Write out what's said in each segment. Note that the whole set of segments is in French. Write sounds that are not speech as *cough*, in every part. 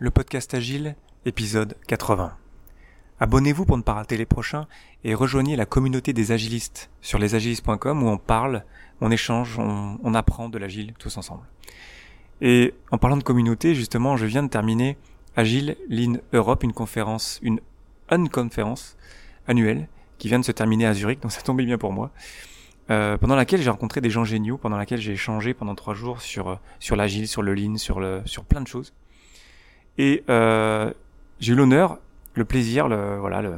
le podcast Agile, épisode 80. Abonnez-vous pour ne pas rater les prochains et rejoignez la communauté des agilistes sur lesagilistes.com où on parle, on échange, on, apprend de l'agile tous ensemble. Et en parlant de communauté, justement, je viens de terminer Agile Lean Europe, une conférence, une unconférence annuelle qui vient de se terminer à Zurich, donc ça tombait bien pour moi. Euh, pendant laquelle j'ai rencontré des gens géniaux, pendant laquelle j'ai échangé pendant trois jours sur euh, sur l'agile, sur le lean, sur le sur plein de choses. Et euh, j'ai eu l'honneur, le plaisir, le voilà le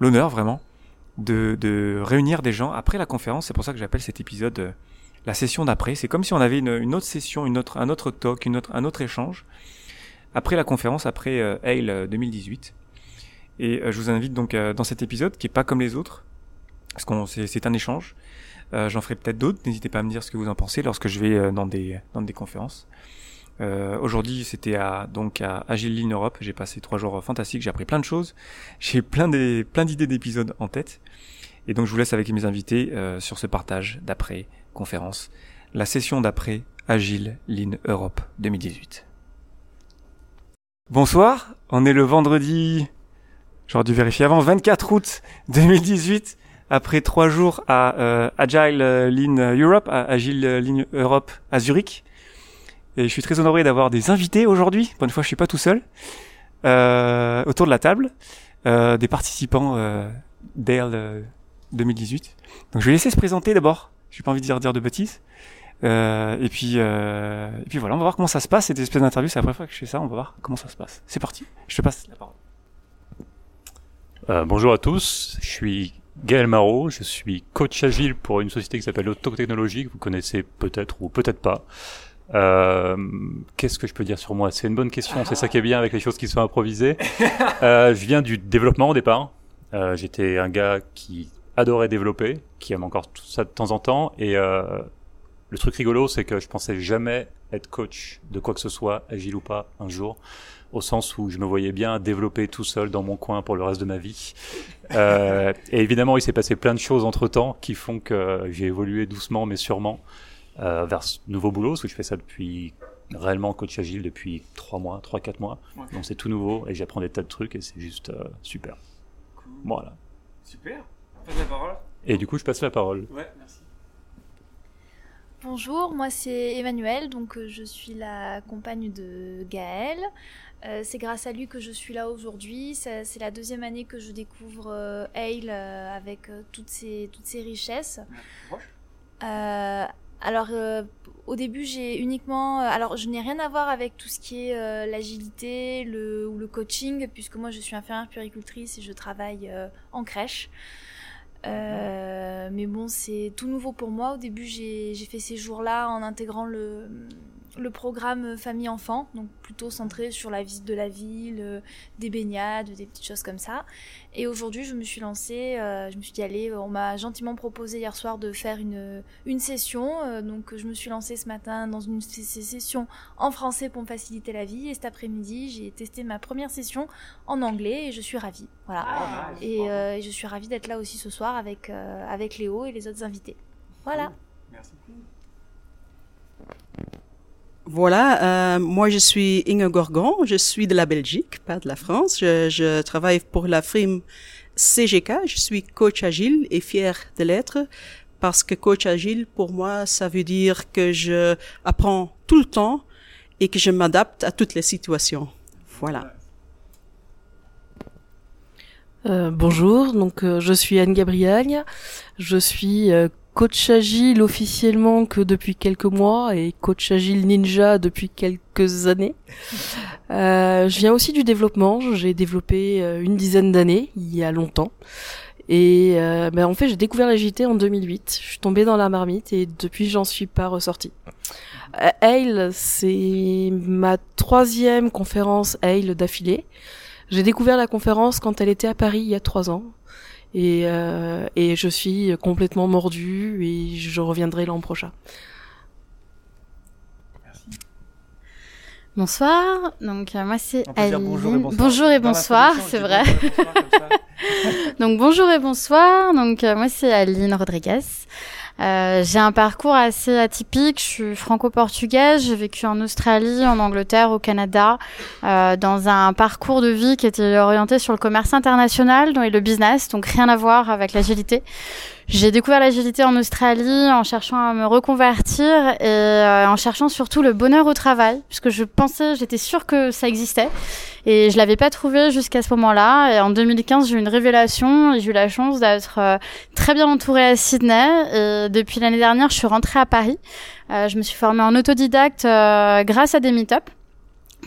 l'honneur vraiment de de réunir des gens après la conférence. C'est pour ça que j'appelle cet épisode euh, la session d'après. C'est comme si on avait une, une, autre session, une autre un autre talk, une autre un autre échange après la conférence, après euh, Hale 2018. Et je vous invite donc dans cet épisode qui est pas comme les autres parce qu'on c'est un échange. Euh, J'en ferai peut-être d'autres. N'hésitez pas à me dire ce que vous en pensez lorsque je vais euh, dans des dans des conférences. Euh, Aujourd'hui, c'était à donc à Agile Lean Europe. J'ai passé trois jours fantastiques. J'ai appris plein de choses. J'ai plein des plein d'idées d'épisodes en tête. Et donc, je vous laisse avec mes invités euh, sur ce partage d'après conférence, la session d'après Agile Lean Europe 2018. Bonsoir. On est le vendredi. J'aurais dû vérifier avant. 24 août 2018 après trois jours à euh, Agile Lean Europe, à Agile Lean Europe à Zurich. Et je suis très honoré d'avoir des invités aujourd'hui. Pour une fois, je suis pas tout seul. Euh, autour de la table, euh, des participants euh, Dale 2018. Donc je vais laisser se présenter d'abord. J'ai pas envie de dire, de bêtises. Euh, et puis, euh, et puis voilà, on va voir comment ça se passe. Cette espèce d'interview, c'est la première fois que je fais ça. On va voir comment ça se passe. C'est parti. Je te passe la parole. Euh, bonjour à tous. Je suis Gaël Marot, je suis coach agile pour une société qui s'appelle Auto Technologie, que vous connaissez peut-être ou peut-être pas. Euh, Qu'est-ce que je peux dire sur moi? C'est une bonne question, c'est ça qui est bien avec les choses qui sont improvisées. Euh, je viens du développement au départ. Euh, J'étais un gars qui adorait développer, qui aime encore tout ça de temps en temps. Et euh, le truc rigolo, c'est que je pensais jamais être coach de quoi que ce soit, agile ou pas, un jour au sens où je me voyais bien développer tout seul dans mon coin pour le reste de ma vie. Euh, et évidemment, il s'est passé plein de choses entre temps qui font que j'ai évolué doucement mais sûrement euh, vers ce nouveau boulot, parce que je fais ça depuis réellement coach agile depuis trois mois, trois quatre mois. Donc c'est tout nouveau et j'apprends des tas de trucs et c'est juste euh, super. Cool. Voilà. Super. Passe la parole. Et du coup, je passe la parole. Ouais, merci. Bonjour, moi c'est Emmanuel, donc euh, je suis la compagne de Gaël. Euh, c'est grâce à lui que je suis là aujourd'hui. C'est la deuxième année que je découvre euh, Hale euh, avec euh, toutes, ses, toutes ses richesses. Euh, alors, au début, j'ai uniquement. alors, je n'ai rien à voir avec tout ce qui est l'agilité le, ou le coaching, puisque moi je suis infirmière puéricultrice et je travaille en crèche. Euh, mais bon, c'est tout nouveau pour moi. Au début, j'ai fait ces jours-là en intégrant le, le programme famille-enfant, donc plutôt centré sur la visite de la ville, euh, des baignades, des petites choses comme ça. Et aujourd'hui, je me suis lancée, euh, je me suis dit, allez, on m'a gentiment proposé hier soir de faire une, une session. Euh, donc, je me suis lancée ce matin dans une session en français pour me faciliter la vie. Et cet après-midi, j'ai testé ma première session en anglais et je suis ravie. Voilà. Ah, et euh, je suis ravie d'être là aussi ce soir avec, avec Léo et les autres invités. Voilà. Merci. Voilà, euh, moi je suis Inge Gorgon, je suis de la Belgique, pas de la France. Je, je travaille pour la firme CGK, je suis coach agile et fier de l'être parce que coach agile pour moi ça veut dire que je apprends tout le temps et que je m'adapte à toutes les situations. Voilà. Euh, bonjour, donc euh, je suis Anne Gabriel, je suis euh, coach agile officiellement que depuis quelques mois et coach agile ninja depuis quelques années. Euh, je viens aussi du développement, j'ai développé euh, une dizaine d'années, il y a longtemps. Et euh, ben en fait, j'ai découvert l'agilité en 2008. Je suis tombée dans la marmite et depuis, j'en suis pas ressortie. Euh, Hale, c'est ma troisième conférence Hale d'affilée. J'ai découvert la conférence quand elle était à Paris il y a trois ans. Et, euh, et je suis complètement mordue et je reviendrai l'an prochain. Bonsoir, donc euh, moi c'est Aline. bonjour et bonsoir. Bonjour et bonsoir, c'est vrai. bonsoir, *laughs* donc bonjour et bonsoir, donc euh, moi c'est Aline Rodriguez. Euh, j'ai un parcours assez atypique. Je suis franco-portugaise. J'ai vécu en Australie, en Angleterre, au Canada, euh, dans un parcours de vie qui était orienté sur le commerce international et le business, donc rien à voir avec l'agilité. J'ai découvert l'agilité en Australie en cherchant à me reconvertir et euh, en cherchant surtout le bonheur au travail, puisque je pensais, j'étais sûre que ça existait et je l'avais pas trouvé jusqu'à ce moment-là. Et en 2015, j'ai eu une révélation et j'ai eu la chance d'être euh, très bien entourée à Sydney. Et depuis l'année dernière, je suis rentrée à Paris. Euh, je me suis formée en autodidacte grâce à des meet-ups.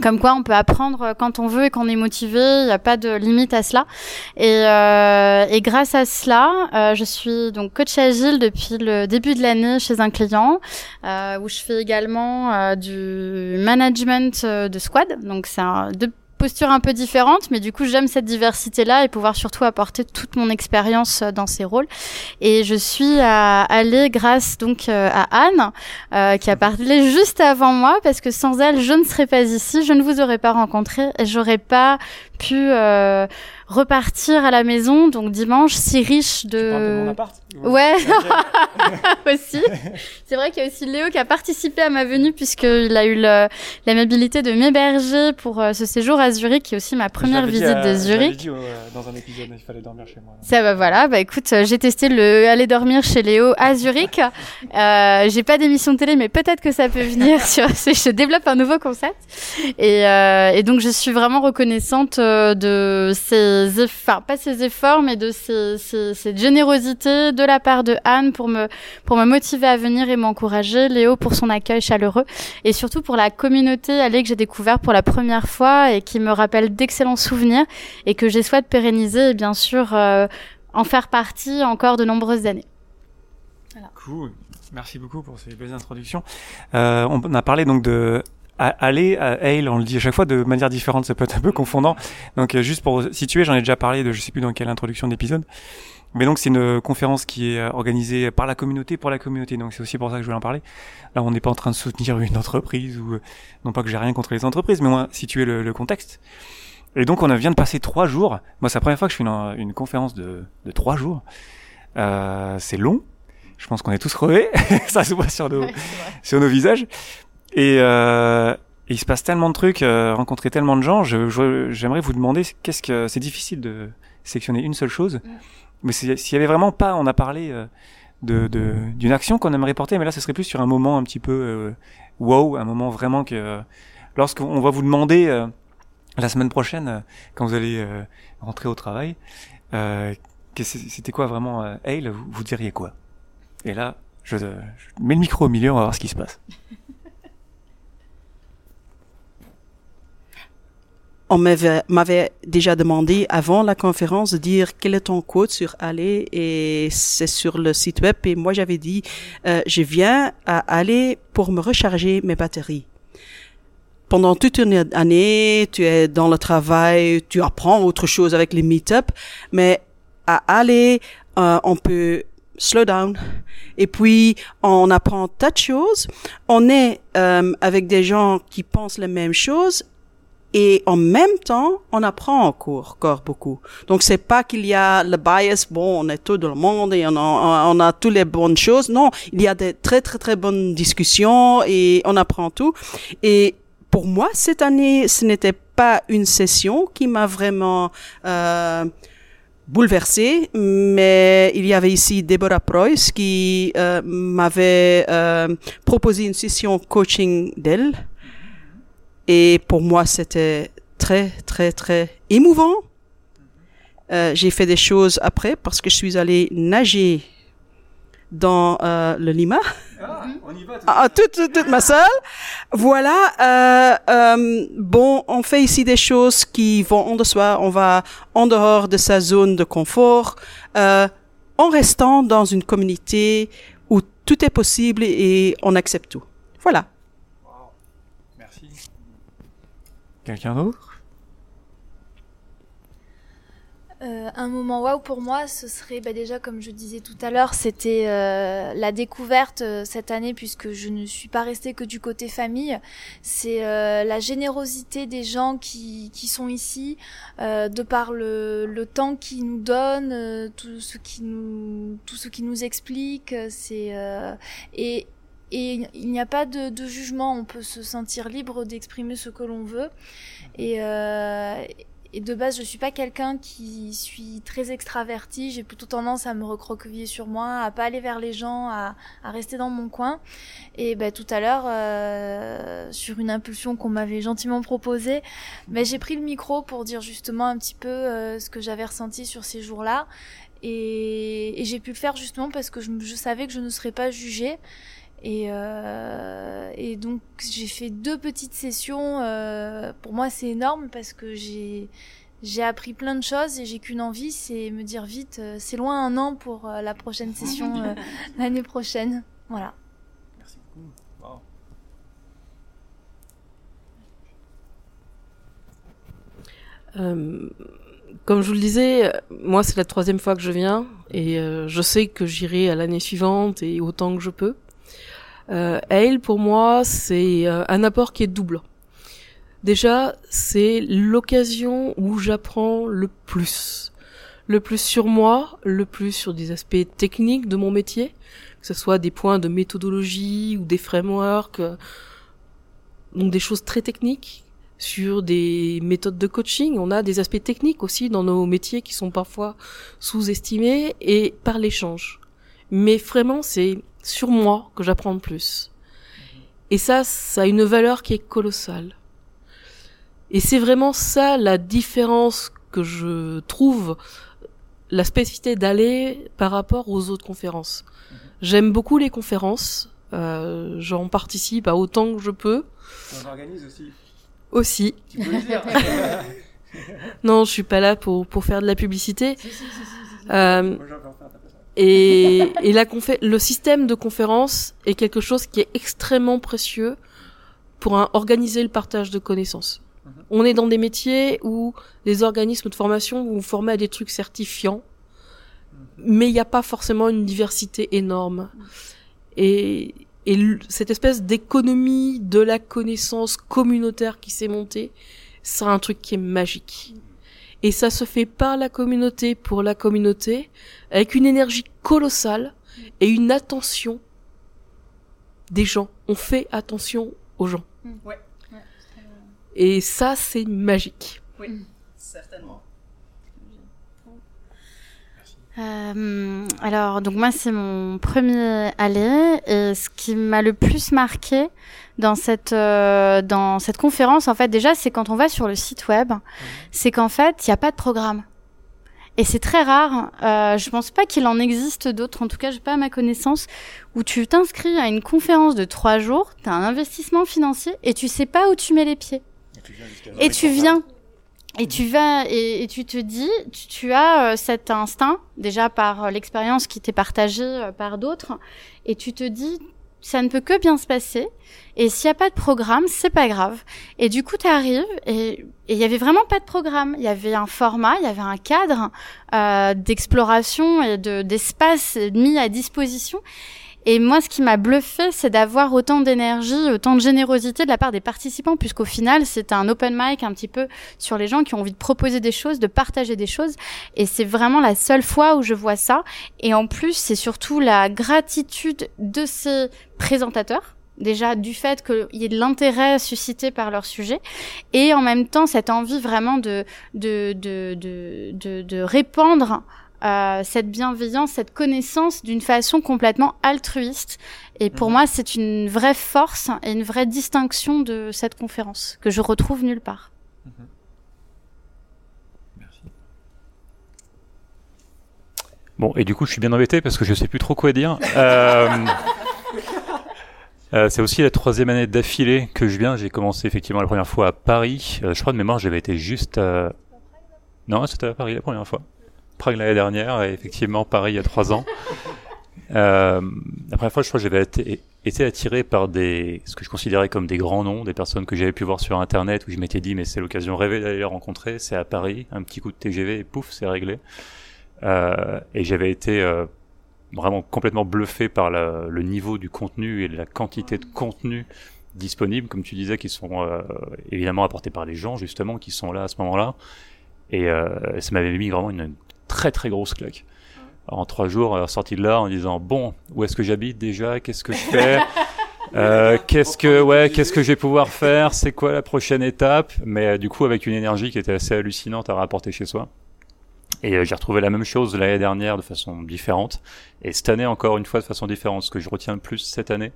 Comme quoi, on peut apprendre quand on veut et qu'on est motivé. Il n'y a pas de limite à cela. Et, euh, et grâce à cela, euh, je suis donc coach agile depuis le début de l'année chez un client, euh, où je fais également euh, du management euh, de squad. Donc c'est un, deux posture un peu différente, mais du coup j'aime cette diversité-là et pouvoir surtout apporter toute mon expérience euh, dans ces rôles. Et je suis allée grâce donc euh, à Anne, euh, qui a parlé juste avant moi, parce que sans elle je ne serais pas ici, je ne vous aurais pas rencontré et j'aurais pas pu euh, repartir à la maison. Donc dimanche, si riche de. Mon appart Ouais, *laughs* aussi. C'est vrai qu'il y a aussi Léo qui a participé à ma venue puisqu'il a eu l'amabilité de m'héberger pour euh, ce séjour à Zurich, qui est aussi ma première visite à- de Zurich. dit, euh, dans un épisode, il fallait dormir chez moi. Ça va, voilà. Bah écoute, euh, j'ai testé le aller dormir chez Léo à Zurich. *laughs* Euh, j'ai pas d'émission de télé, mais peut-être que ça peut venir *laughs* sur. Je développe un nouveau concept. Et, et donc je suis vraiment reconnaissante de ces, eff- enfin pas ces efforts, mais de cette générosité de la part de Anne pour me pour me motiver à venir et m'encourager. Léo pour son accueil chaleureux et surtout pour la communauté allée que j'ai découvert pour la première fois et qui me rappelle d'excellents souvenirs et que j'ai souhaité pérenniser et bien sûr euh, en faire partie encore de nombreuses années. Cool. Merci beaucoup pour ces belles introductions. Euh, on a parlé donc de aller à Hale, on le dit à chaque fois de manière différente, ça peut être un peu confondant. Donc euh, juste pour situer, j'en ai déjà parlé de je sais plus dans quelle introduction d'épisode. Mais donc c'est une conférence qui est euh, organisée par la communauté pour la communauté. Donc c'est aussi pour ça que je voulais en parler. Là, on n'est pas en train de soutenir une entreprise ou euh, non pas que j'ai rien contre les entreprises, mais moins situer le, le contexte. Et donc on a- vient de passer trois jours. Moi, c'est la première fois que je fais une, une conférence de, de trois jours. Euh, c'est long. Je pense qu'on est tous crevés. *laughs* ça se voit sur nos, sur nos visages. Et, euh, et il se passe tellement de trucs, euh, rencontrer tellement de gens. Je, je- j'aimerais vous demander, qu'est-ce que c'est difficile de sélectionner une seule chose. Mais c'est- s'il y avait vraiment pas, on a parlé euh, de, de- d'une action qu'on aimerait porter, mais là, ce serait plus sur un moment un petit peu euh, wow, un moment vraiment que lorsqu'on va vous demander euh, la semaine prochaine, euh, quand vous allez euh, rentrer au travail, euh, c'était quoi vraiment euh, Hale, vous, vous diriez quoi? Et là, je, je mets le micro au milieu, on va voir ce qui se passe. On m'avait déjà demandé avant la conférence de dire quel est ton code sur aller et c'est sur le site web et moi j'avais dit euh, je viens à aller pour me recharger mes batteries. Pendant toute une année, tu es dans le travail, tu apprends autre chose avec les meet-up, mais à aller, euh, on peut slow down et puis on apprend tas de choses. On est euh, avec des gens qui pensent les mêmes choses et en même temps, on apprend encore, encore beaucoup. Donc c'est pas qu'il y a le bias, bon, on est tout dans le monde et on a, on a toutes les bonnes choses. Non, il y a des très très très bonnes discussions et on apprend tout. Et pour moi, cette année, ce n'était pas une session qui m'a vraiment euh, bouleversée, mais il y avait ici Deborah Preuss qui euh, m'avait euh, proposé une session coaching d'elle. Et pour moi, c'était très, très, très émouvant. Euh, j'ai fait des choses après parce que je suis allée nager dans euh, le Lima. on y va. Ah, toute, toute, toute ma salle. Voilà. Euh, euh, bon, on fait ici des choses qui vont en de soi. On va en dehors de sa zone de confort, euh, en restant dans une communauté où tout est possible et on accepte tout. Voilà. Merci. Quelqu'un d'autre? Euh, un moment waouh pour moi, ce serait bah, déjà comme je disais tout à l'heure, c'était euh, la découverte euh, cette année puisque je ne suis pas restée que du côté famille. C'est la générosité des gens qui, sont ici, de par le, le temps qu'ils nous donnent, tout ce qui nous tout ce qui nous explique. C'est et et il n'y a pas de, de, jugement, on peut se sentir libre d'exprimer ce que l'on veut. Et, euh, et de base, je suis pas quelqu'un qui suis très extraverti. J'ai plutôt tendance à me recroqueviller sur moi, à pas aller vers les gens, à, à rester dans mon coin. Et ben, tout à l'heure, euh, sur une impulsion qu'on m'avait gentiment proposée, ben, j'ai pris le micro pour dire justement un petit peu euh, ce que j'avais ressenti sur ces jours-là. Et, et j'ai pu le faire justement parce que je, je savais que je ne serais pas jugée. Et, euh, et donc j'ai fait deux petites sessions. Euh, pour moi, c'est énorme parce que j'ai j'ai appris plein de choses et j'ai qu'une envie, c'est me dire vite, euh, c'est loin un an pour euh, la prochaine session euh, *laughs* l'année prochaine. Voilà. Merci beaucoup. Wow. Comme je vous le disais, moi c'est la troisième fois que je viens et euh, je sais que j'irai à l'année suivante et autant que je peux. Euh, Ale, pour moi, c'est euh, un apport qui est double. Déjà, c'est l'occasion où j'apprends le plus. Le plus sur moi, le plus sur des aspects techniques de mon métier, que ce soit des points de méthodologie ou des frameworks, euh, donc des choses très techniques, sur des méthodes de coaching. On a des aspects techniques aussi dans nos métiers qui sont parfois sous-estimés et par l'échange. Mais vraiment, c'est sur moi que j'apprends le plus. Et ça, ça a une valeur qui est colossale. Et c'est vraiment ça la différence que je trouve, la spécificité d'aller par rapport aux autres conférences. J'aime beaucoup les conférences, euh, j'en participe à autant que je peux. On organise aussi. Aussi. Tu peux le dire. *laughs* non, je suis pas là pour, pour faire de la publicité. si, si, si, si, si, si. Euh, Moi, Et, et la confé- le système de conférence est quelque chose qui est extrêmement précieux pour un- organiser le partage de connaissances. Mhm. On est dans des métiers où les organismes de formation vont vous former à des trucs certifiants, mais il n'y a pas forcément une diversité énorme. Et, et cette espèce d'économie de la connaissance communautaire qui s'est montée, c'est un truc qui est magique. Et ça se fait par la communauté, pour la communauté, avec une énergie colossale et une attention des gens. On fait attention aux gens. Ouais. Et ça, c'est magique. Certainement. Euh, alors, donc moi, c'est mon premier aller et ce qui m'a le plus marqué dans cette euh, dans cette conférence, en fait, déjà, c'est quand on va sur le site web, c'est qu'en fait, il n'y a pas de programme. Et c'est très rare. Euh, je pense pas qu'il en existe d'autres, en tout cas, j'ai pas à ma connaissance, où tu t'inscris à une conférence de trois jours, t'as un investissement financier et tu sais pas où tu mets les pieds. Et tu viens Et tu viens. Et tu vas et, et tu te dis, tu, tu as euh, cet instinct déjà par euh, l'expérience qui t'est partagée euh, par d'autres, et tu te dis, ça ne peut que bien se passer. Et s'il n'y a pas de programme, c'est pas grave. Et du coup, tu arrives et il y avait vraiment pas de programme. Il y avait un format, il y avait un cadre euh, d'exploration et de d'espace mis à disposition. Et moi, ce qui m'a bluffé, c'est d'avoir autant d'énergie, autant de générosité de la part des participants, puisqu'au final, c'est un open mic un petit peu sur les gens qui ont envie de proposer des choses, de partager des choses. Et c'est vraiment la seule fois où je vois ça. Et en plus, c'est surtout la gratitude de ces présentateurs déjà du fait qu'il y ait de l'intérêt suscité par leur sujet et en même temps cette envie vraiment de de de de de, de répandre euh, cette bienveillance, cette connaissance d'une façon complètement altruiste. Et pour Mhm. moi, c'est une vraie force et une vraie distinction de cette conférence que je retrouve nulle part. Merci. Bon, et du coup, je suis bien embêté parce que je sais plus trop quoi dire. Euh, *laughs* euh, c'est aussi la troisième année d'affilée que je viens. J'ai commencé effectivement la première fois à Paris. Euh, je crois de mémoire, j'avais été juste à... Non, c'était à Paris la première fois. Prague l'année dernière et effectivement Paris il y a trois ans. *laughs* Euh, la première fois, je crois que j'avais été, attiré par des, ce que je considérais comme des grands noms, des personnes que j'avais pu voir sur Internet où je m'étais dit mais c'est l'occasion rêvée d'aller les rencontrer. C'est à Paris, un petit coup de TGV et pouf, c'est réglé. Euh, et j'avais été euh, vraiment complètement bluffé par la, le niveau du contenu et la quantité de contenu disponible, comme tu disais, qui sont euh, évidemment apportés par les gens justement qui sont là à ce moment-là. Et euh, ça m'avait mis vraiment une très très grosse claque. En trois jours, sorti de là en disant bon, où est-ce que j'habite déjà, qu'est-ce que je fais, *laughs* euh, qu'est-ce que ouais, qu'est-ce que je vais pouvoir faire, c'est quoi la prochaine étape, mais euh, du coup avec une énergie qui était assez hallucinante à rapporter chez soi. Et euh, j'ai retrouvé la même chose l'année dernière de façon différente, et cette année encore une fois de façon différente. Ce que je retiens le plus cette année,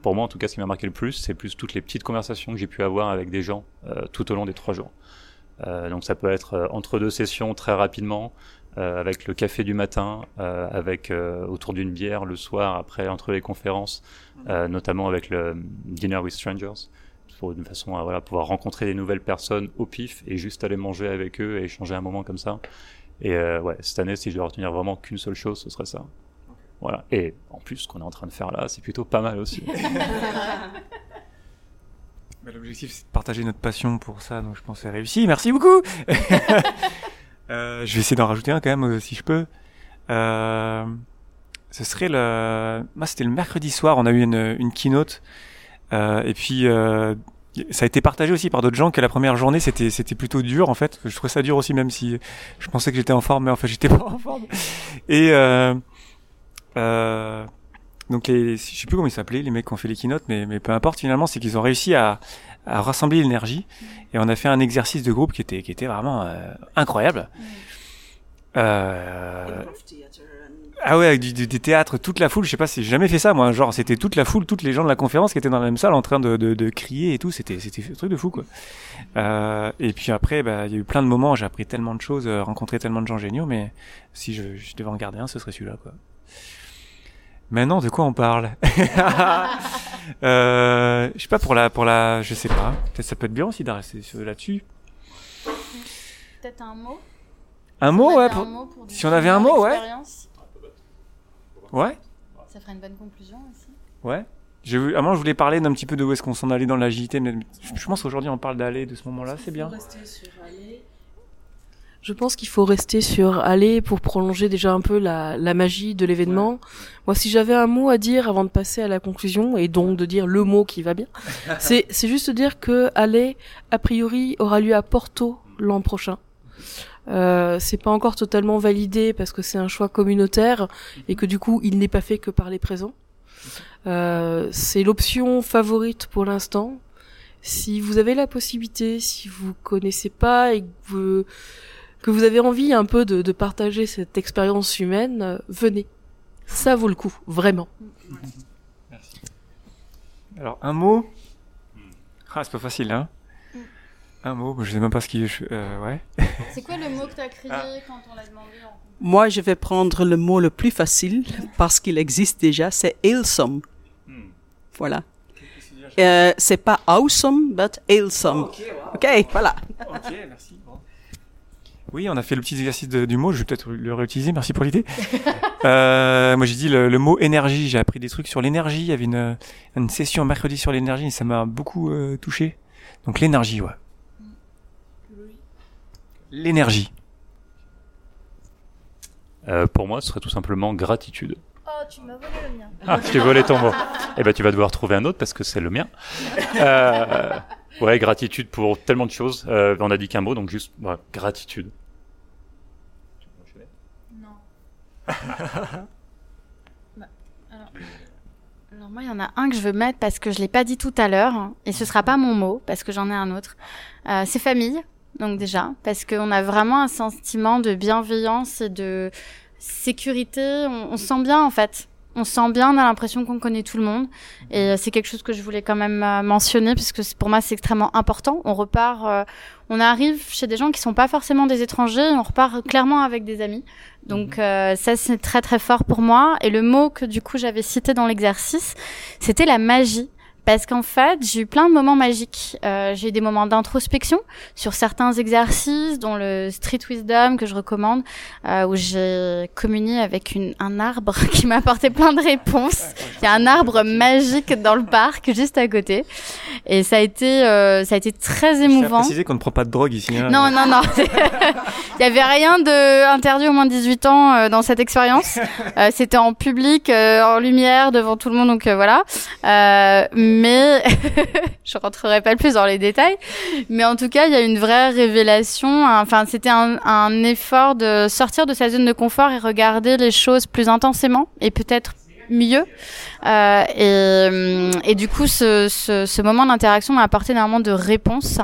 pour moi en tout cas, ce qui m'a marqué le plus, c'est plus toutes les petites conversations que j'ai pu avoir avec des gens tout au long des trois jours. donc ça peut être entre deux sessions très rapidement, euh, avec le café du matin, euh, avec euh, autour d'une bière le soir après entre les conférences, euh, notamment avec le dinner with strangers, pour une façon à voilà pouvoir rencontrer des nouvelles personnes au pif et juste aller manger avec eux et échanger un moment comme ça. Et euh, ouais, cette année, si je dois retenir vraiment qu'une seule chose, ce serait ça. Voilà. Et en plus, ce qu'on est en train de faire là, c'est plutôt pas mal aussi. *laughs* L'objectif, c'est de partager notre passion pour ça, donc je pense que c'est réussi. Merci beaucoup. *laughs* je vais essayer d'en rajouter un quand même, euh, si je peux. Euh, ce serait le. Moi, c'était le mercredi soir. On a eu une, keynote, euh, et puis ça a été partagé aussi par d'autres gens que la première journée, c'était c'était plutôt dur en fait. Je trouvais ça dur aussi, même si je pensais que j'étais en forme, mais en fait, j'étais *laughs* pas en forme. Et donc les, je sais plus comment ils s'appelaient, les mecs qui ont fait les keynotes, mais, mais peu importe finalement, c'est qu'ils ont réussi à, rassembler l'énergie et on a fait un exercice de groupe qui était qui était vraiment incroyable. Euh, ah ouais, avec des théâtres, toute la foule, je sais pas j'ai jamais fait ça moi, genre c'était toute la foule, toutes les gens de la conférence qui étaient dans la même salle en train de, de, crier et tout, c'était un truc de fou quoi. Euh, et puis après, bah, il y a eu plein de moments, j'ai appris tellement de choses, euh, rencontré tellement de gens géniaux, mais si je, devais en garder un, ce serait celui-là quoi. Maintenant, de quoi on parle? *laughs* Je sais pas pour la, pour la, je sais pas. Peut-être ça peut être bien aussi sur- là-dessus. Peut-être un mot? Un mot, ouais. pour- Si on avait un mot, ouais. Ouais, Ça ferait une bonne conclusion aussi. ouais. Je, avant, je voulais parler d'un petit peu de où est-ce qu'on s'en allait dans l'agilité, mais je je pense qu'aujourd'hui on parle d'aller de ce moment-là, c'est bien. Je pense qu'il faut rester sur aller pour prolonger déjà un peu la, la magie de l'événement. Moi, si j'avais un mot à dire avant de passer à la conclusion, et donc de dire le mot qui va bien, *laughs* c'est c'est juste de dire que aller, a priori, aura lieu à Porto l'an prochain. Euh, c'est pas encore totalement validé parce que c'est un choix communautaire et que du coup il n'est pas fait que par les présents. Euh, c'est l'option favorite pour l'instant. Si vous avez la possibilité, si vous connaissez pas et que vous, que vous avez envie un peu de, de partager cette expérience humaine, venez. Ça vaut le coup, vraiment. Alors, un mot? Ah, c'est pas facile, hein. Un mot, je sais même pas ce qui. Euh, ouais. *laughs* C'est quoi le mot que t'as crié Ah. quand on l'a demandé en... Moi, je vais prendre le mot le plus facile parce qu'il existe déjà, c'est Ailsome. Voilà. Euh, c'est pas awesome, but Ailsome. Ok, voilà. Ok, merci. Oui, on a fait le petit exercice de- du mot, je vais peut-être le réutiliser, merci pour l'idée. *laughs* euh, moi j'ai dit le, le mot énergie, j'ai appris des trucs sur l'énergie, il y avait une, une session mercredi sur l'énergie et ça m'a beaucoup euh, touché. Donc l'énergie, ouais. L'énergie. Euh, pour moi, ce serait tout simplement gratitude. Oh, tu m'as volé le mien. Ah, je t'ai volé ton mot. Eh ben, tu vas devoir trouver un autre parce que c'est le mien. Euh, ouais, gratitude pour tellement de choses. Euh, on a dit qu'un mot, donc juste ouais, gratitude. Non. *laughs* Bah, alors, alors moi, il y en a un que je veux mettre parce que je l'ai pas dit tout à l'heure et ce sera pas mon mot parce que j'en ai un autre. Euh, c'est famille, donc déjà parce qu'on a vraiment un sentiment de bienveillance et de sécurité. On, on se sent bien en fait. On se sent bien, on a l'impression qu'on connaît tout le monde. Et euh, c'est quelque chose que je voulais quand même euh, mentionner, puisque c'est- pour moi c'est extrêmement important. On repart, euh, on arrive chez des gens qui sont pas forcément des étrangers, on repart clairement avec des amis. Donc euh, ça c'est très très fort pour moi. Et le mot que du coup j'avais cité dans l'exercice, c'était la magie. Parce qu'en fait, j'ai eu plein de moments magiques. Euh, j'ai eu des moments d'introspection sur certains exercices, dont le Street Wisdom que je recommande, euh, où j'ai communié avec une, un arbre *laughs* qui m'a apporté plein de réponses. Il y a un arbre magique dans le parc juste à côté, et ça a été euh, ça a été très Je émouvant. préciser qu'on ne prend pas de drogue ici. hein. Non, non, non. *laughs* *laughs* Il y avait rien de interdit au moins de 18 ans euh, dans cette expérience. *laughs* Euh, C'était en public, euh, en lumière, devant tout le monde, donc euh, voilà. Euh, mais je rentrerai pas plus dans les détails. Mais en tout cas, il y a une vraie révélation. Enfin, c'était un, un effort de sortir de sa zone de confort et regarder les choses plus intensément et peut-être mieux. Euh, et, hum, et du coup, ce, ce, ce moment d'interaction m'a apporté énormément de réponses.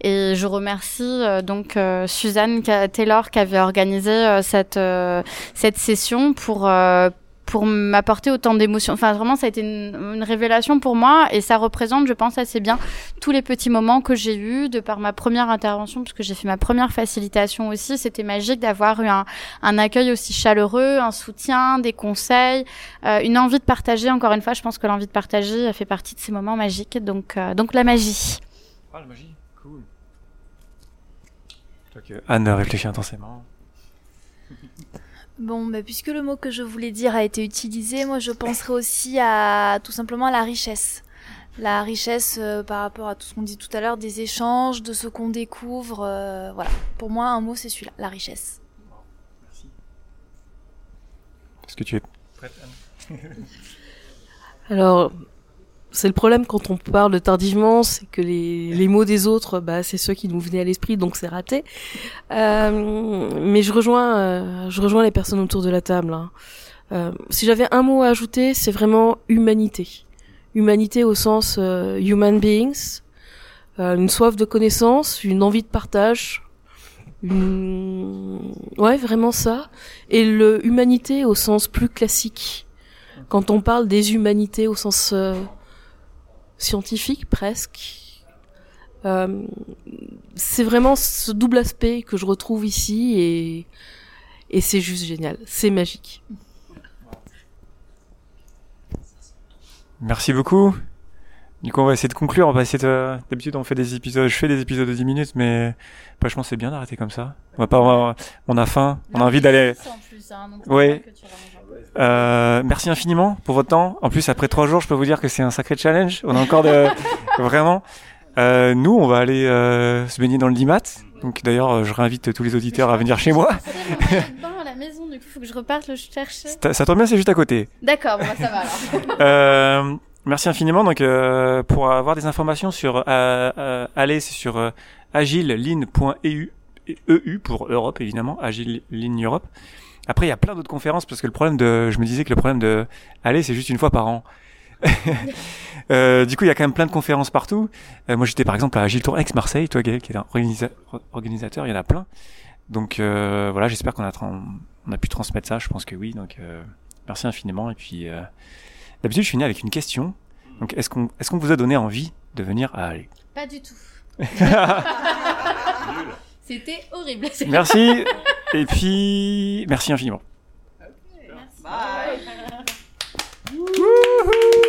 Et je remercie euh, donc euh, Suzanne Taylor qui avait organisé euh, cette euh, cette session pour euh, pour m'apporter autant d'émotions. Enfin, vraiment, ça a été une, une révélation pour moi et ça représente, je pense, assez bien tous les petits moments que j'ai eus de par ma première intervention, parce que j'ai fait ma première facilitation aussi. C'était magique d'avoir eu un, un accueil aussi chaleureux, un soutien, des conseils, euh, une envie de partager. Encore une fois, je pense que l'envie de partager fait partie de ces moments magiques. Donc, euh, donc la magie. Ah, la magie, cool. Que Anne réfléchit intensément. Bon, bah, puisque le mot que je voulais dire a été utilisé, moi je penserais aussi à tout simplement la richesse. La richesse euh, par rapport à tout ce qu'on dit tout à l'heure, des échanges, de ce qu'on découvre. euh, voilà. Pour moi, un mot, c'est celui-là, la richesse. Est-ce que tu es prête, Anne? Alors, c'est le problème quand on parle tardivement, c'est que les, les mots des autres, bah, c'est ceux qui nous venaient à l'esprit, donc c'est raté. Euh, mais je rejoins, euh, je rejoins les personnes autour de la table. hein. Euh, si j'avais un mot à ajouter, c'est vraiment humanité. Humanité au sens euh, human beings, euh, une soif de connaissance, une envie de partage, une... ouais vraiment ça. Et le humanité au sens plus classique quand on parle des humanités au sens euh, scientifique presque, euh, c'est vraiment ce double aspect que je retrouve ici et, et c'est juste génial, c'est magique. Merci beaucoup. Du coup, on va essayer de conclure. On va essayer de... D'habitude, on fait des épisodes. Je fais des épisodes de 10 minutes, mais franchement, c'est bien d'arrêter comme ça. On va pas. On, va- on a faim. On a envie d'aller. Ouais. Euh, merci infiniment pour votre temps. En plus, après trois jours, je peux vous dire que c'est un sacré challenge. On a encore de *laughs* vraiment. Euh, nous, on va aller euh, se baigner dans le Limat. Donc d'ailleurs, euh, je réinvite tous les auditeurs à venir chez moi. à *laughs* la maison, du coup, faut que je reparte le chercher. Ça, ça tombe bien, c'est juste à côté. D'accord, bon, bah, ça va alors. *laughs* Euh, merci infiniment. Donc, euh, pour avoir des informations sur euh, euh, allez, c'est sur euh, agileline.eu EU pour Europe évidemment, Agile Line Europe. Après, il y a plein d'autres conférences parce que le problème de, je me disais que le problème de aller, c'est juste une fois par an. *laughs* Euh, du coup, il y a quand même plein de conférences partout. Euh, moi, j'étais par exemple à Agile Tour Aix Marseille, toi Gaël, qui est un organisa- organisateur, il y en a plein. Donc euh, voilà, j'espère qu'on a, tran- on a pu transmettre ça. Je pense que oui. Donc merci infiniment. Et puis d'habitude, je finis avec une question. Donc est-ce qu'on est-ce qu'on vous a donné envie de venir à aller Pas du tout. *laughs* C'était horrible. Merci. *laughs* Et puis, merci infiniment. Okay. Bye. Bye.